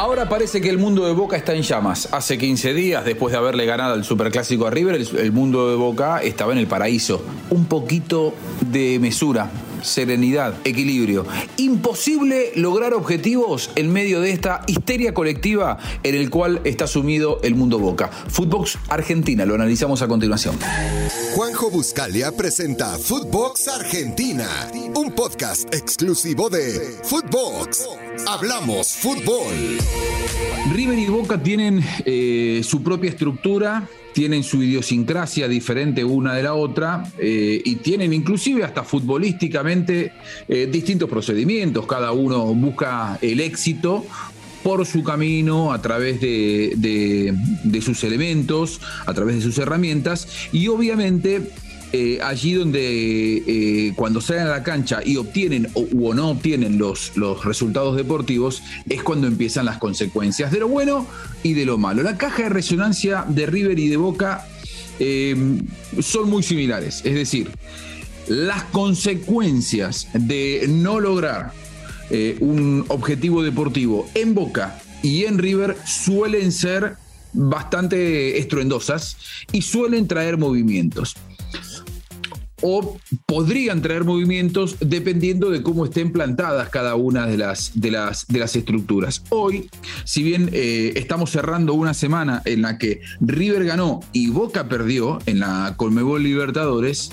Ahora parece que el mundo de Boca está en llamas. Hace 15 días, después de haberle ganado el Superclásico a River, el mundo de Boca estaba en el paraíso. Un poquito de mesura, serenidad, equilibrio. Imposible lograr objetivos en medio de esta histeria colectiva en el cual está sumido el mundo Boca. Footbox Argentina, lo analizamos a continuación. Juanjo Buscalia presenta Footbox Argentina, un podcast exclusivo de Footbox. Hablamos fútbol. River y Boca tienen eh, su propia estructura, tienen su idiosincrasia diferente una de la otra eh, y tienen inclusive hasta futbolísticamente eh, distintos procedimientos. Cada uno busca el éxito por su camino, a través de, de- de sus elementos, a través de sus herramientas y obviamente eh, allí donde eh, cuando salen a la cancha y obtienen o, no obtienen los, resultados deportivos, es cuando empiezan las consecuencias de lo bueno y de lo malo. La caja de resonancia de River y de Boca eh, son muy similares, es decir, las consecuencias de no lograr un objetivo deportivo en Boca y en River suelen ser bastante estruendosas y suelen traer movimientos o podrían traer movimientos dependiendo de cómo estén plantadas cada una de las, de las, de las estructuras. Hoy, si bien eh, estamos cerrando una semana en la que River ganó y Boca perdió en la Colmebol Libertadores,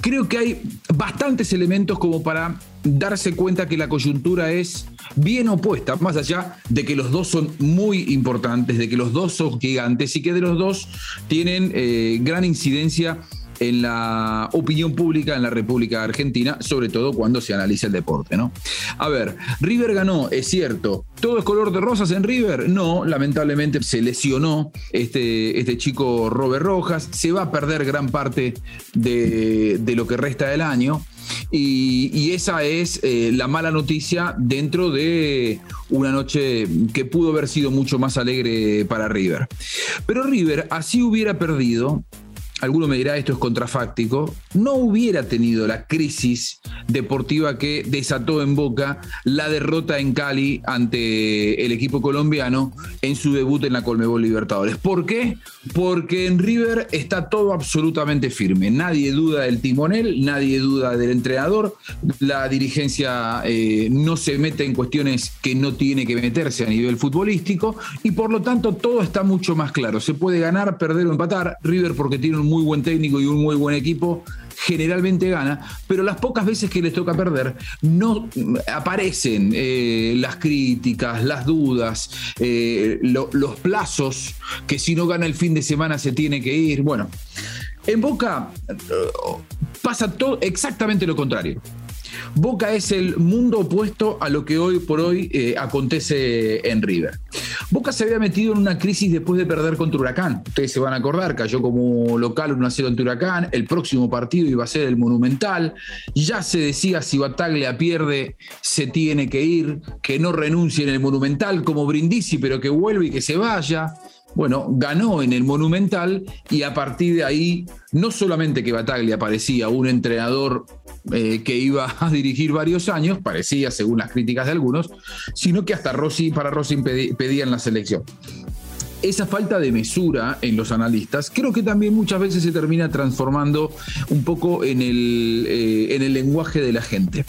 creo que hay bastantes elementos como para darse cuenta que la coyuntura es bien opuesta, más allá de que los dos son muy importantes, de que los dos son gigantes y que de los dos tienen eh, gran incidencia en la opinión pública en la República Argentina, sobre todo cuando se analiza el deporte, ¿no? A ver, River ganó, es cierto. ¿Todo es color de rosas en River? No, lamentablemente se lesionó este, este chico Robert Rojas, se va a perder gran parte de, lo que resta del año. Y, y esa es eh, la mala noticia dentro de una noche que pudo haber sido mucho más alegre para River. Pero River, así hubiera perdido, alguno me dirá esto es contrafáctico, no hubiera tenido la crisis deportiva que desató en Boca la derrota en Cali ante el equipo colombiano en su debut en la Colmebol Libertadores. ¿Por qué? Porque en River está todo absolutamente firme. Nadie duda del timonel, nadie duda del entrenador, la dirigencia eh, no se mete en cuestiones que no tiene que meterse a nivel futbolístico y por lo tanto todo está mucho más claro. Se puede ganar, perder o empatar. River porque tiene un muy buen técnico y un muy buen equipo generalmente gana, pero las pocas veces que les toca perder no aparecen eh, las críticas, las dudas, eh, lo- los plazos, que si no gana el fin de semana se tiene que ir. Bueno, en Boca eh, pasa todo exactamente lo contrario. Boca es el mundo opuesto a lo que hoy por hoy acontece en River. Boca se había metido en una crisis después de perder contra Huracán. Ustedes se van a acordar, cayó como local 1 a 0 ante Huracán. El próximo partido iba a ser el Monumental. Ya se decía si Bataglia pierde, se tiene que ir, que no renuncie en el Monumental como Brindisi, pero que vuelva y que se vaya. Bueno, ganó en el Monumental y a partir de ahí, no solamente que Bataglia parecía un entrenador eh, que iba a dirigir varios años, parecía según las críticas de algunos, sino que hasta Rossi, para Rossi pedí- pedían la selección. Esa falta de mesura en los analistas creo que también muchas veces se termina transformando un poco en el, eh, en el lenguaje de la gente.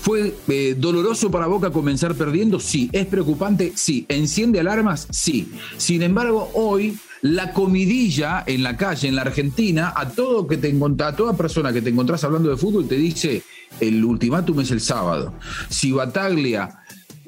¿Fue eh, doloroso para Boca comenzar perdiendo? Sí. ¿Es preocupante? Sí. ¿Enciende alarmas? Sí. Sin embargo, hoy la comidilla en la calle, en la Argentina, a todo que te a toda persona que te encontrás hablando de fútbol te dice el ultimátum es el sábado. Si Bataglia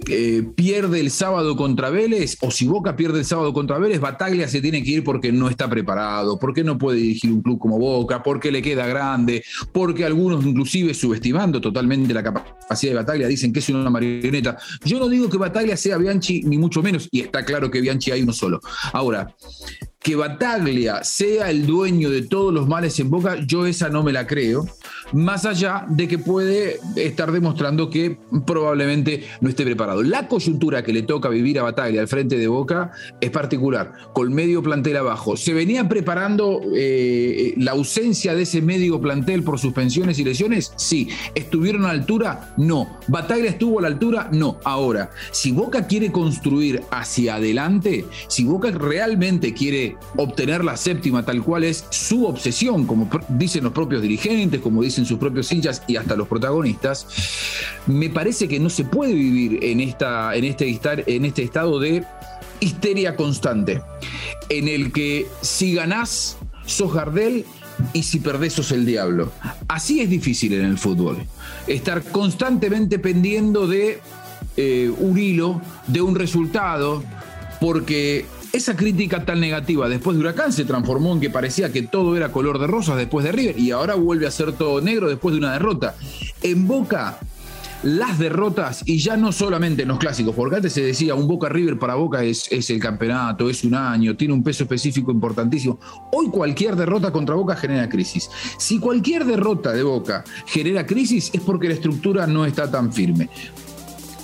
eh, pierde el sábado contra Vélez, o si Boca pierde el sábado contra Vélez, Bataglia se tiene que ir porque no está preparado, porque no puede dirigir un club como Boca, porque le queda grande, porque algunos inclusive subestimando totalmente la capacidad de Bataglia dicen que es una marioneta. Yo no digo que Bataglia sea Bianchi, ni mucho menos, y está claro que Bianchi hay uno solo. Ahora, que Bataglia sea el dueño de todos los males en Boca, yo esa no me la creo, más allá de que puede estar demostrando que probablemente no esté preparado. La coyuntura que le toca vivir a Bataglia al frente de Boca es particular, con medio plantel abajo. ¿Se venía preparando eh, la ausencia de ese medio plantel por suspensiones y lesiones? Sí. ¿Estuvieron a la altura? No. ¿Bataglia estuvo a la altura? No. Ahora, si Boca quiere construir hacia adelante, si Boca realmente quiere obtener la séptima tal cual es su obsesión, como dicen los propios dirigentes, como dicen sus propios hinchas y hasta los protagonistas, me parece que no se puede vivir en, esta, en, este, en este estado de histeria constante, en el que si ganás, sos Gardel y si perdés sos el diablo. Así es difícil en el fútbol. Estar constantemente pendiendo de eh, un hilo, de un resultado, porque esa crítica tan negativa después de Huracán se transformó en que parecía que todo era color de rosas después de River y ahora vuelve a ser todo negro después de una derrota. En Boca, las derrotas, y ya no solamente en los clásicos, porque antes se decía un Boca River para Boca es, es el campeonato, es un año, tiene un peso específico importantísimo. Hoy cualquier derrota contra Boca genera crisis. Si cualquier derrota de Boca genera crisis es porque la estructura no está tan firme.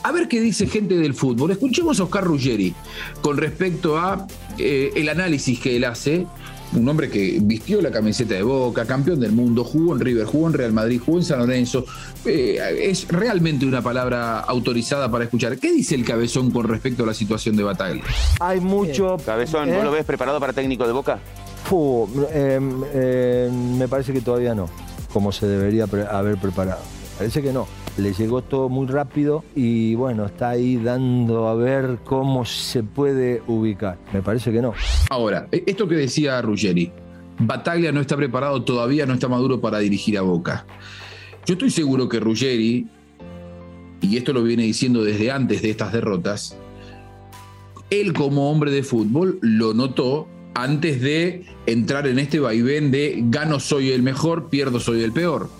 A ver qué dice gente del fútbol. Escuchemos a Oscar Ruggeri con respecto a eh, el análisis que él hace. Un hombre que vistió la camiseta de Boca, campeón del mundo, jugó en River, jugó en Real Madrid, jugó en San Lorenzo. Eh, es realmente una palabra autorizada para escuchar. ¿Qué dice el cabezón con respecto a la situación de Bataglia? Hay mucho. Cabezón, ¿no ¿eh? lo ves preparado para técnico de Boca? me parece que todavía no, como se debería haber preparado. Parece que no le llegó todo muy rápido y bueno, está ahí dando a ver cómo se puede ubicar. Me parece que no. Ahora, e, esto que decía Ruggeri, Bataglia no está preparado todavía, no está maduro para dirigir a Boca. Yo estoy seguro que Ruggeri, y esto lo viene diciendo desde antes de estas derrotas, él como hombre de fútbol lo notó antes de entrar en este vaivén de gano soy el mejor, pierdo soy el peor.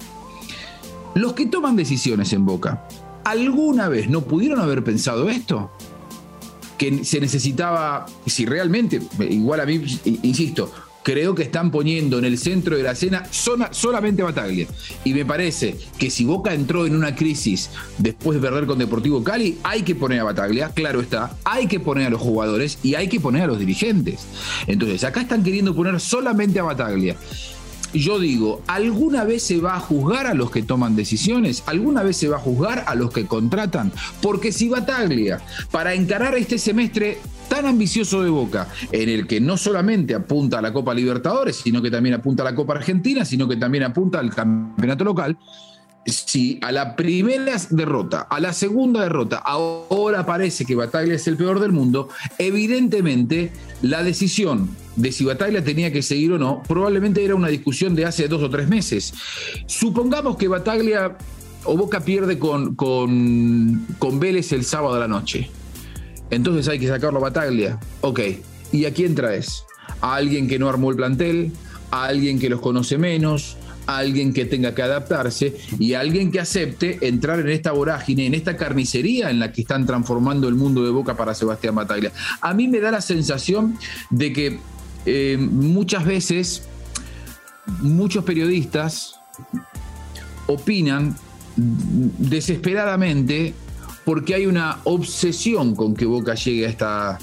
Los que toman decisiones en Boca, ¿alguna vez no pudieron haber pensado esto? Que se necesitaba, si realmente, igual a mí, insisto, creo que están poniendo en el centro de la escena solamente Bataglia. Y me parece que si Boca entró en una crisis después de perder con Deportivo Cali, hay que poner a Bataglia, claro está, hay que poner a los jugadores y hay que poner a los dirigentes. Entonces, acá están queriendo poner solamente a Bataglia yo digo, ¿alguna vez se va a juzgar a los que toman decisiones? ¿Alguna vez se va a juzgar a los que contratan? Porque si Bataglia, para encarar este semestre tan ambicioso de Boca, en el que no solamente apunta a la Copa Libertadores, sino que también apunta a la Copa Argentina, sino que también apunta al campeonato local, si a la primera derrota, a la segunda derrota, ahora parece que Bataglia es el peor del mundo, evidentemente la decisión de si Bataglia tenía que seguir o no, probablemente era una discusión de hace dos o tres meses. Supongamos que Bataglia o Boca pierde con, con, con Vélez el sábado a la noche. Entonces hay que sacarlo a Bataglia. Ok. ¿Y a quién traes? ¿A alguien que no armó el plantel? ¿A alguien que los conoce menos? alguien que tenga que adaptarse y alguien que acepte entrar en esta vorágine, en esta carnicería en la que están transformando el mundo de Boca para Sebastián Bataglia. A mí me da la sensación de que eh, muchas veces muchos periodistas opinan desesperadamente porque hay una obsesión con que Boca llegue a esta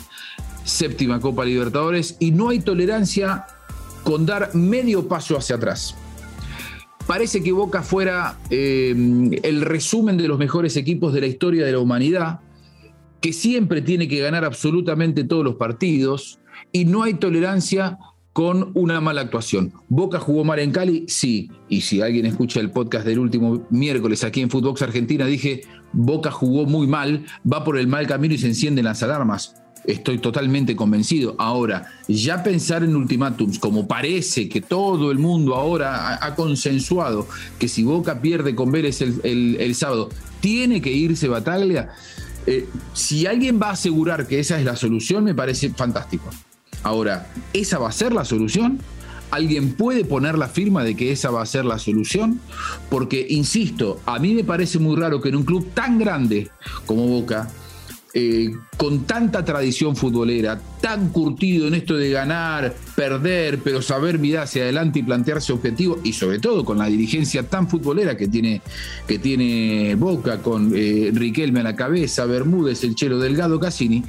séptima Copa Libertadores y no hay tolerancia con dar medio paso hacia atrás. Parece que Boca fuera eh, el resumen de los mejores equipos de la historia de la humanidad, que siempre tiene que ganar absolutamente todos los partidos y no hay tolerancia con una mala actuación. Boca jugó mal en Cali, sí. Y si alguien escucha el podcast del último miércoles aquí en Footbox Argentina, dije, Boca jugó muy mal, va por el mal camino y se encienden las alarmas estoy totalmente convencido. Ahora, ya pensar en ultimátums, como parece que todo el mundo ahora ha, consensuado que si Boca pierde con Vélez el, sábado, tiene que irse Bataglia. Eh, si alguien va a asegurar que esa es la solución, me parece fantástico. Ahora, ¿esa va a ser la solución? ¿Alguien puede poner la firma de que esa va a ser la solución? Porque, insisto, a mí me parece muy raro que en un club tan grande como Boca, eh, con tanta tradición futbolera, tan curtido en esto de ganar, perder, pero saber mirar hacia adelante y plantearse objetivos, y sobre todo con la dirigencia tan futbolera que tiene, que tiene Boca, con eh, Riquelme a la cabeza, Bermúdez, el Chelo Delgado, Cassini,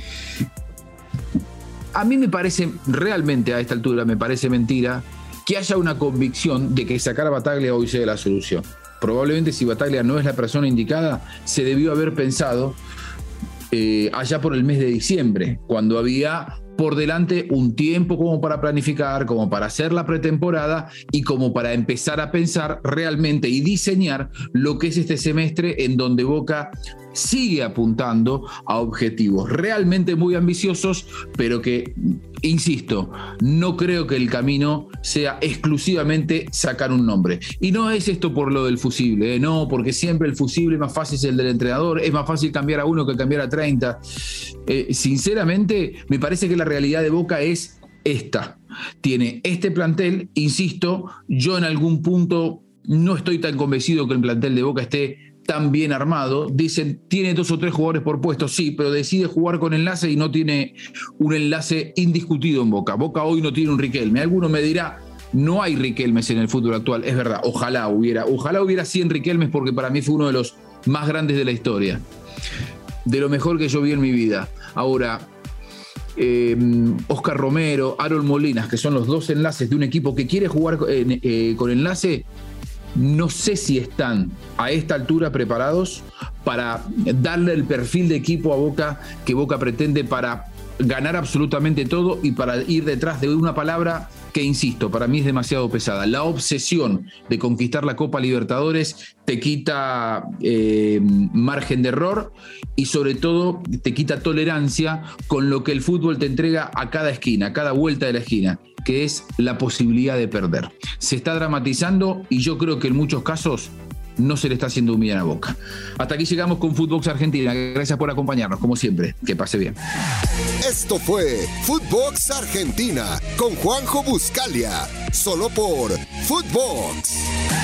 a mí me parece, realmente a esta altura, me parece mentira que haya una convicción de que sacar a Bataglia hoy sea la solución. Probablemente si Bataglia no es la persona indicada, se debió haber pensado eh, allá por el mes de diciembre, cuando había por delante un tiempo como para planificar, como para hacer la pretemporada y como para empezar a pensar realmente y diseñar lo que es este semestre en donde Boca sigue apuntando a objetivos realmente muy ambiciosos, pero que, insisto, no creo que el camino sea exclusivamente sacar un nombre. Y no es esto por lo del fusible, ¿eh? no, porque siempre el fusible más fácil es el del entrenador, es más fácil cambiar a uno que cambiar a 30. Eh, sinceramente, me parece que la realidad de Boca es esta. Tiene este plantel, insisto, yo en algún punto no estoy tan convencido que el plantel de Boca esté tan bien armado. Dicen, tiene dos o tres jugadores por puesto, sí, pero decide jugar con enlace y no tiene un enlace indiscutido en Boca. Boca hoy no tiene un Riquelme. Alguno me dirá, no hay Riquelmes en el fútbol actual. Es verdad, ojalá hubiera. Ojalá hubiera 100 Riquelmes porque para mí fue uno de los más grandes de la historia. De lo mejor que yo vi en mi vida. Ahora, Oscar em, Romero, Aaron Molinas, que son los dos enlaces de un equipo que quiere jugar eh, con enlace, no sé si están a esta altura preparados para darle el perfil de equipo a Boca que Boca pretende para ganar absolutamente todo y para ir detrás de una palabra que, insisto, para mí es demasiado pesada. La obsesión de conquistar la Copa Libertadores te quita eh, margen de error y sobre todo te quita tolerancia con lo que el fútbol te entrega a cada esquina, a cada vuelta de la esquina, que es la posibilidad de perder. Se está dramatizando y yo creo que en muchos casos no se le está haciendo un a Boca. Hasta aquí llegamos con Footbox Argentina. Gracias por acompañarnos, como siempre. Que pase bien. Esto fue Footbox Argentina con Juanjo Buscalia, solo por Footbox.